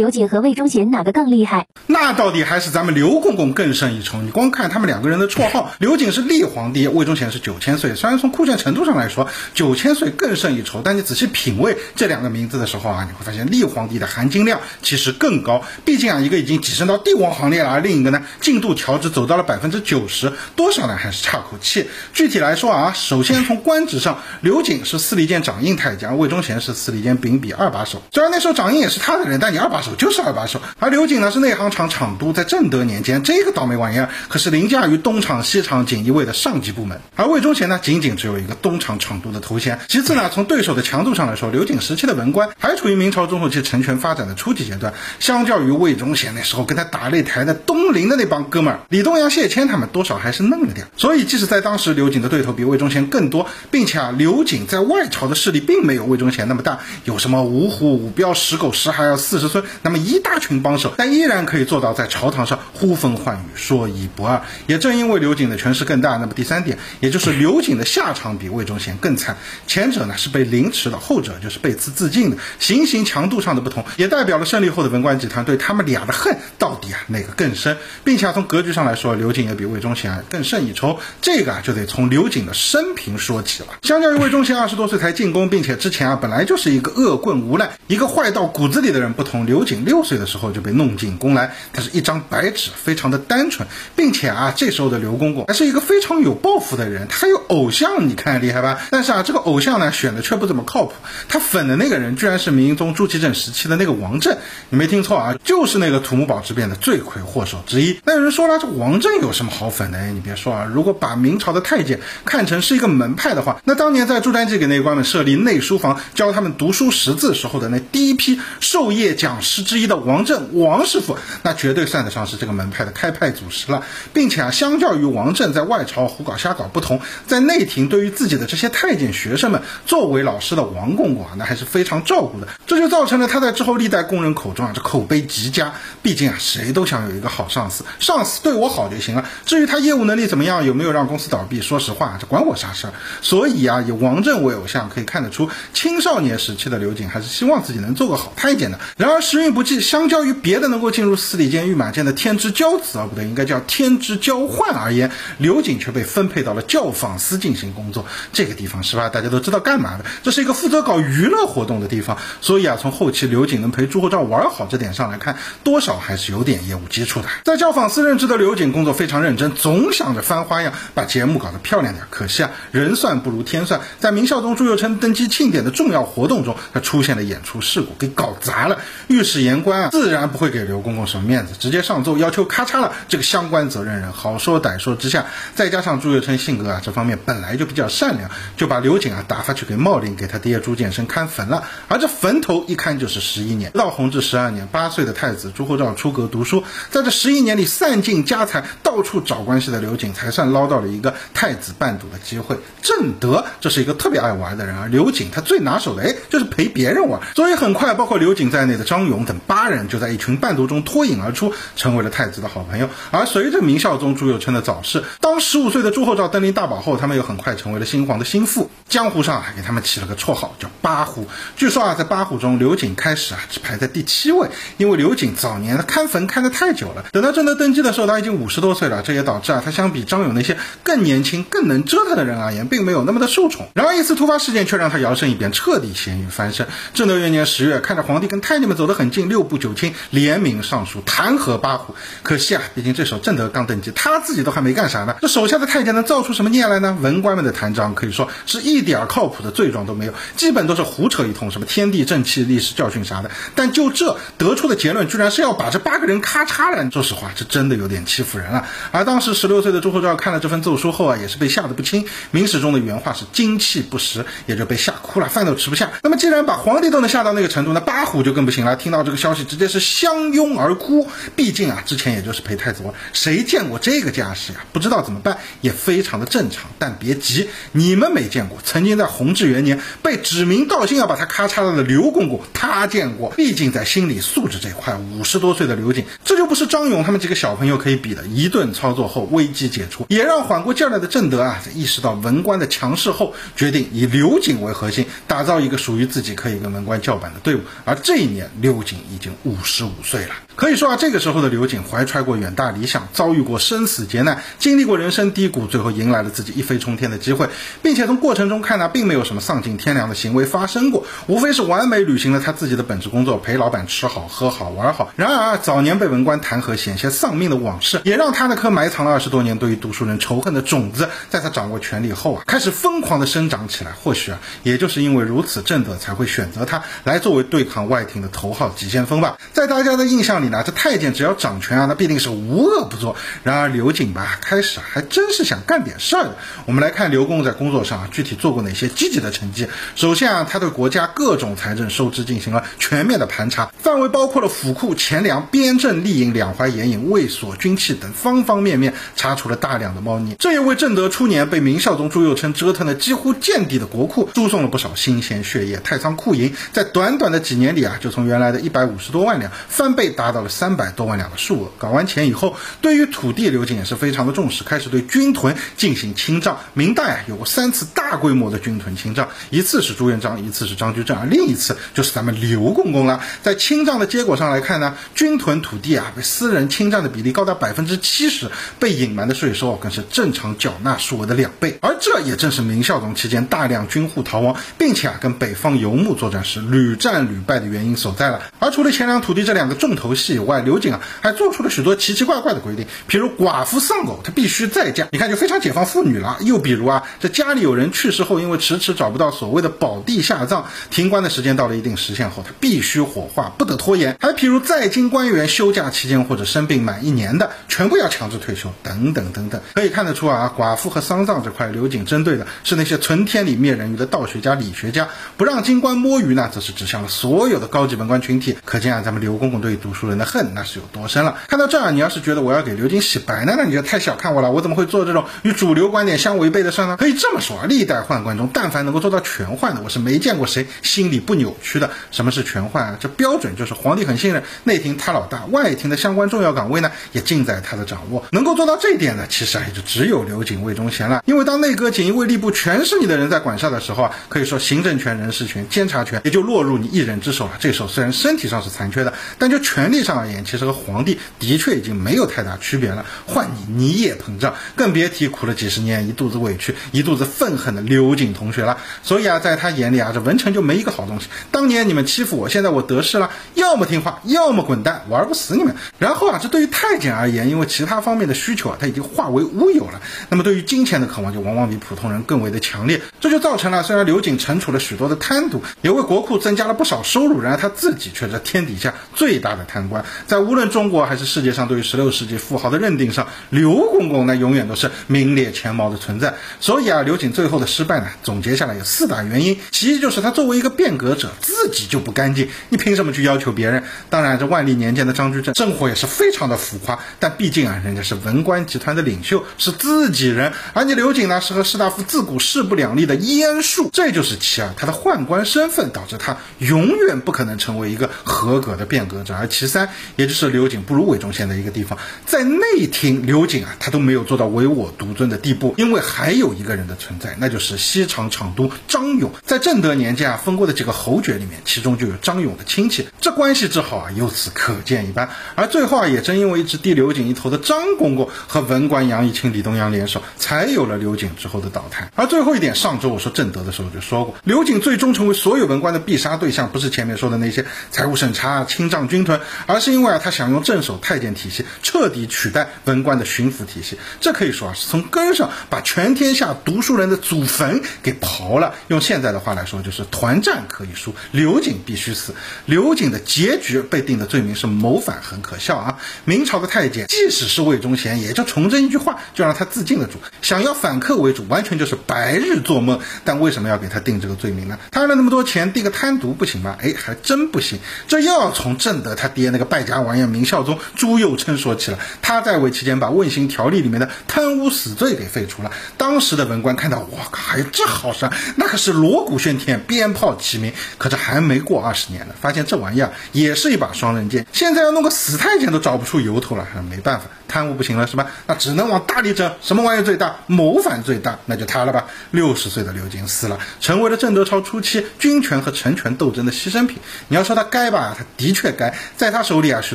刘瑾和魏忠贤哪个更厉害？那到底还是咱们刘公公更胜一筹。你光看他们两个人的绰号，刘瑾是立皇帝，魏忠贤是九千岁。虽然从酷炫程度上来说，九千岁更胜一筹，但你仔细品味这两个名字的时候啊，你会发现立皇帝的含金量其实更高。毕竟啊，一个已经跻身到帝王行列了，而另一个呢，进度条只走到了百分之九十，多少呢还是差口气。具体来说啊，首先从官职上，刘瑾是司礼监掌印太监，魏忠贤是司礼监秉笔二把手。虽然那时候掌印也是他的人，但你二把手就是二把手。而刘瑾呢是内行厂厂督，在正德年间，这个倒霉玩意儿可是凌驾于东厂、西厂锦衣卫的上级部门。而魏忠贤呢，仅仅只有一个东厂厂督的头衔。其次呢，从对手的强度上来说，刘瑾时期的文官还处于明朝中后期成权发展的初级阶段。相较于魏忠贤那时候跟他打擂台的东林的那帮哥们儿，李东阳、谢谦他们多少还是嫩了点。所以，即使在当时，刘瑾的对头比魏忠贤更多，并且啊，刘瑾在外朝的势力并没有魏忠贤那么大，有什么五虎、五彪、十狗、十孩要、四十孙，那么一大群帮手，但依然可以做到在朝堂上呼风唤雨、说一不二。也正因为刘瑾的权势更大，那么第三点，也就是刘瑾的下场比魏忠贤更惨。前者呢是被凌迟的，后者就是被刺自尽的。行刑强度上的不同，也代表了胜利后的文官集团对他们俩的恨到底啊哪个更深，并且啊从格局上来说，刘瑾也比魏忠贤啊更胜一筹。这个啊就得从刘瑾的生平说起了。相较于魏忠贤二十多岁才进宫，并且之前啊本来就是一个恶棍无赖、一个坏到骨子里的人不同，刘刘瑾六岁的时候就被弄进宫来，他是一张白纸，非常的单纯，并且啊这时候的刘公公还是一个非常有抱负的人，他有偶像，你看厉害吧？但是啊这个偶像呢选的却不怎么靠谱，他粉的那个人居然是明宗朱祁镇时期的那个王振，你没听错啊，就是那个土木堡之变的罪魁祸首之一。那有人说了，这王振有什么好粉的？哎，你别说啊，如果把明朝的太监看成是一个门派的话，那当年在朱瞻基给内官们设立内书房，教他们读书识字时候的那第一批授业讲师师之一的王振王师傅，那绝对算得上是这个门派的开派祖师了。并且啊，相较于王振在外朝胡搞瞎搞不同，在内廷对于自己的这些太监学生们，作为老师的王公公啊，那还是非常照顾的。这就造成了他在之后历代工人口中啊，这口碑极佳。毕竟啊，谁都想有一个好上司，上司对我好就行了。至于他业务能力怎么样，有没有让公司倒闭，说实话，这管我啥事儿？所以啊，以王振为偶像，可以看得出青少年时期的刘瑾还是希望自己能做个好太监的。然而运不济，相较于别的能够进入司礼监、御马监的天之骄子啊，不对，应该叫天之交换而言，刘瑾却被分配到了教坊司进行工作。这个地方是吧？大家都知道干嘛的？这是一个负责搞娱乐活动的地方。所以啊，从后期刘瑾能陪朱厚照玩好这点上来看，多少还是有点业务基础的。在教坊司任职的刘瑾工作非常认真，总想着翻花样把节目搞得漂亮点。可惜啊，人算不如天算，在明孝宗朱佑樘登基庆典的重要活动中，他出现了演出事故，给搞砸了。御是言官啊，自然不会给刘公公什么面子，直接上奏要求咔嚓了这个相关责任人。好说歹说之下，再加上朱月春性格啊这方面本来就比较善良，就把刘瑾啊打发去给茂陵给他爹朱见深看坟了。而这坟头一看就是十一年，到弘治十二年，八岁的太子朱厚照出阁读书，在这十一年里散尽家财，到处找关系的刘瑾才算捞到了一个太子伴读的机会。正德这是一个特别爱玩的人，啊刘瑾他最拿手的哎就是陪别人玩，所以很快包括刘瑾在内的张勇等八人就在一群伴读中脱颖而出，成为了太子的好朋友。而随着明孝宗朱佑樘的早逝，当十五岁的朱厚照登临大宝后，他们又很快成为了新皇的心腹，江湖上还给他们起了个绰号叫八虎。据说啊，在八虎中，刘瑾开始啊只排在第七位，因为刘瑾早年看坟看得太久了，等到正德登基的时候，他已经五十多岁了，这也导致啊他相比张勇那些更年轻、更能折腾的人而言，并没有那么的受宠。然而一次突发事件却让他摇身一变，彻底咸鱼翻身。正德元年十月，看着皇帝跟太监们走得很近，六部九卿联名上书弹劾八虎。可惜啊，毕竟这时候正德刚登基，他自己都还没干啥呢，这手下的太监能造出什么孽来呢？文官们的弹章可以说是一点靠谱的罪状都没有，基本都是胡扯一通，什么天地正气、历史教训啥的。但就这得出的结论，居然是要把这八个人咔嚓了。说实话，这真的有点欺负人了。而当时十六岁的朱厚照看了这份奏书后啊，也是被吓得不轻。明史中的原话是精气不实，也就被吓哭了，饭都吃不下。那么既然把皇帝都能吓到那个程度，那八虎就更不行了。听到这个消息，直接是相拥而哭。毕竟啊，之前也就是陪太子玩，谁见过这个架势呀？不知道怎么办，也非常的正常。但别急，你们没见过，曾经在弘治元年被指名道姓要把他咔嚓了的刘公公，他见过。毕竟在心理素质这块，五十多岁的刘瑾，这就不是张勇他们几个小朋友可以比的。一顿操作后，危机解除，也让缓过劲儿来的正德啊，在意识到文官的强势后，决定以刘瑾为核心，打造一个属于自己可以跟文官叫板的队伍。而这一年，刘景已经五十五岁了。可以说啊，这个时候的刘瑾怀揣过远大理想，遭遇过生死劫难，经历过人生低谷，最后迎来了自己一飞冲天的机会，并且从过程中看呢，并没有什么丧尽天良的行为发生过，无非是完美履行了他自己的本职工作，陪老板吃好喝好玩好。然而啊，早年被文官弹劾，险些丧命的往事，也让他那颗埋藏了二十多年对于读书人仇恨的种子，在他掌握权力后啊，开始疯狂的生长起来。或许啊，也就是因为如此，正德才会选择他来作为对抗外廷的头号急先锋吧。在大家的印象里呢，这太监只要掌权啊，那必定是无恶不作。然而刘瑾吧，开始还真是想干点事儿的。我们来看刘公在工作上啊，具体做过哪些积极的成绩。首先啊，他对国家各种财政收支进行了全面的盘查，范围包括了府库、钱粮、边镇吏营、两淮盐引、卫所、军器等方方面面，查出了大量的猫腻。这也为正德初年被明孝宗朱佑樘折腾的几乎见底的国库输送了不少新鲜血液。太仓库银在短短的几年里啊，就从原来的一百五十多万两翻倍，达到了三百多万两的数额。搞完钱以后，对于土地刘瑾也是非常的重视，开始对军屯进行清账。明代啊，有过三次大规模的军屯清账，一次是朱元璋，一次是张居正，而另一次就是咱们刘公公了。在清账的结果上来看呢，军屯土地啊被私人侵占的比例高达百分之七十，被隐瞒的税收更是正常缴纳数额的两倍。而这也正是明孝宗期间大量军户逃亡，并且啊跟北方游牧作战时屡战屡败的原因所在了。而除了钱粮土地这两个重头戏以外，刘瑾啊还做出了许多奇奇怪怪的规定，比如寡妇丧偶，她必须再嫁，你看就非常解放妇女了。又比如啊，这家里有人去世后，因为迟迟找不到所谓的宝地下葬，停棺的时间到了一定时限后，他必须火化，不得拖延。还譬如在京官员休假期间或者生病满一年的，全部要强制退休，等等等等。可以看得出啊，寡妇和丧葬这块，刘瑾针对的是那些存天理灭人鱼的道学家、理学家，不让京官摸鱼呢，则是指向了所有的高级文官群体。可见啊，咱们刘公公对读书人的恨那是有多深了。看到这儿，你要是觉得我要给刘瑾洗白呢，那你就太小看我了。我怎么会做这种与主流观点相违背的事呢？可以这么说啊，历代宦官中，但凡能够做到全宦的，我是没见过谁心里不扭曲的。什么是全宦啊？这标准就是皇帝很信任，内廷他老大，外廷的相关重要岗位呢，也尽在他的掌握。能够做到这一点的，其实啊，也就只有刘瑾、魏忠贤了。因为当内阁、锦衣卫、吏部全是你的人在管辖的时候啊，可以说行政权、人事权、监察权也就落入你一人之手了。这时候虽然身体体上是残缺的，但就权力上而言，其实和皇帝的确已经没有太大区别了。换你，你也膨胀，更别提苦了几十年、一肚子委屈、一肚子愤恨的刘瑾同学了。所以啊，在他眼里啊，这文臣就没一个好东西。当年你们欺负我，现在我得势了，要么听话，要么滚蛋，玩不死你们。然后啊，这对于太监而言，因为其他方面的需求啊，他已经化为乌有了。那么对于金钱的渴望，就往往比普通人更为的强烈。这就造成了，虽然刘瑾惩处了许多的贪渎，也为国库增加了不少收入，然而他自己却这天底下最大的贪官。在无论中国还是世界上，对于十六世纪富豪的认定上，刘公公那永远都是名列前茅的存在。所以啊，刘瑾最后的失败呢，总结下来有四大原因。其一就是他作为一个变革者，自己就不干净，你凭什么去要求别人？当然，这万历年间的张居正生活也是非常的浮夸，但毕竟啊，人家是文官集团的领袖，是自己人，而你刘瑾呢，是和士大夫自古势不两立的阉术，这就是其二，他的宦官身份导致他永远不可能成为一个合格的变革者。而其三，也就是刘瑾不如韦忠贤的一个地方，在内廷，刘瑾啊，他都没有做到唯我独尊的地步，因为还有一个人的存在，那就是西厂厂督张勇，在正德年间啊，封过的几个侯爵里面，其中就有张勇的亲戚，这关系之好啊，由此可见一斑。而最后啊，也正因为一直低刘瑾一头的张公公和文官杨义清、李东阳联手，才有了刘瑾之后的倒台。而最后一点，上周我说正德的时候就说过，刘瑾最终成为所有文官的必杀对象，不是前面说的那些财 务审查、清账军屯，而是因为啊，他想用镇守太监体系彻底取代文官的巡抚体系。这可以说啊，是从根上把全天下读书人的祖坟给刨了。用现在的话来说，就是团战可以输，刘瑾必须死。刘瑾的结局被定的罪名是谋反，很可笑啊！明朝的太监，即使是魏忠贤，也就崇祯一句话就让他自尽了主。想要反客为主，完全就是白日做梦。但为什么要给他定这个罪名呢？贪了那么多钱，定个贪渎不行吗？哎，还真不行。这又要从正德他爹那个败家玩意明孝宗朱佑樘说起了。他在位期间，把《问刑条例》里面的贪污死罪给废除了。当时的文官看到，哇靠，还有这好事，那可是锣鼓喧天，鞭炮齐鸣。可这还没过二十年呢，发现这玩意儿也是一把双刃剑。现在要弄个死太监都找不出由头了，没办法。贪污不行了是吧？那只能往大里整，什么玩意最大？谋反最大，那就他了吧。六十岁的刘瑾死了，成为了郑德超初期军权和臣权斗争的牺牲品。你要说他该吧，他的确该。在他手里啊，许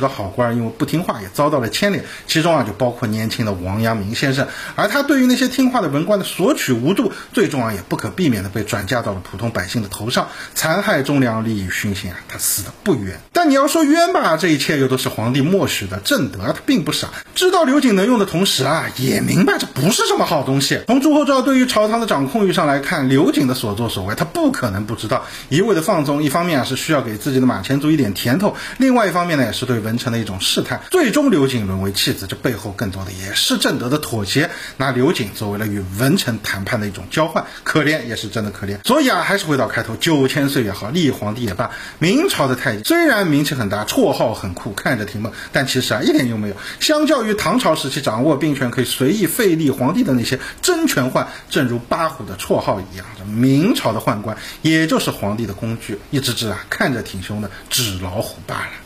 多好官因为不听话也遭到了牵连，其中啊就包括年轻的王阳明先生。而他对于那些听话的文官的索取无度，最终啊也不可避免的被转嫁到了普通百姓的头上，残害忠良，利益熏心啊，他死的不冤。但你要说冤吧，这一切又都是皇帝默许的。郑德他并不傻，知道刘瑾能用的同时啊，也明白这不是什么好东西。从朱厚照对于朝堂的掌控欲上来看，刘瑾的所作所为，他不可能不知道。一味的放纵，一方面啊是需要给自己的马前卒一点甜头，另外一方面呢也是对文臣的一种试探。最终刘瑾沦为弃子，这背后更多的也是郑德的妥协，拿刘瑾作为了与文臣谈判的一种交换。可怜也是真的可怜。所以啊，还是回到开头，九千岁也好，立皇帝也罢，明朝的太监虽然名气很大，绰号很酷，看着挺猛，但其实啊一点用没有。相较于唐朝时期掌握兵权可以随意废立皇帝的那些真权宦，正如八虎的绰号一样，这明朝的宦官也就是皇帝的工具，一只只啊看着挺凶的纸老虎罢了。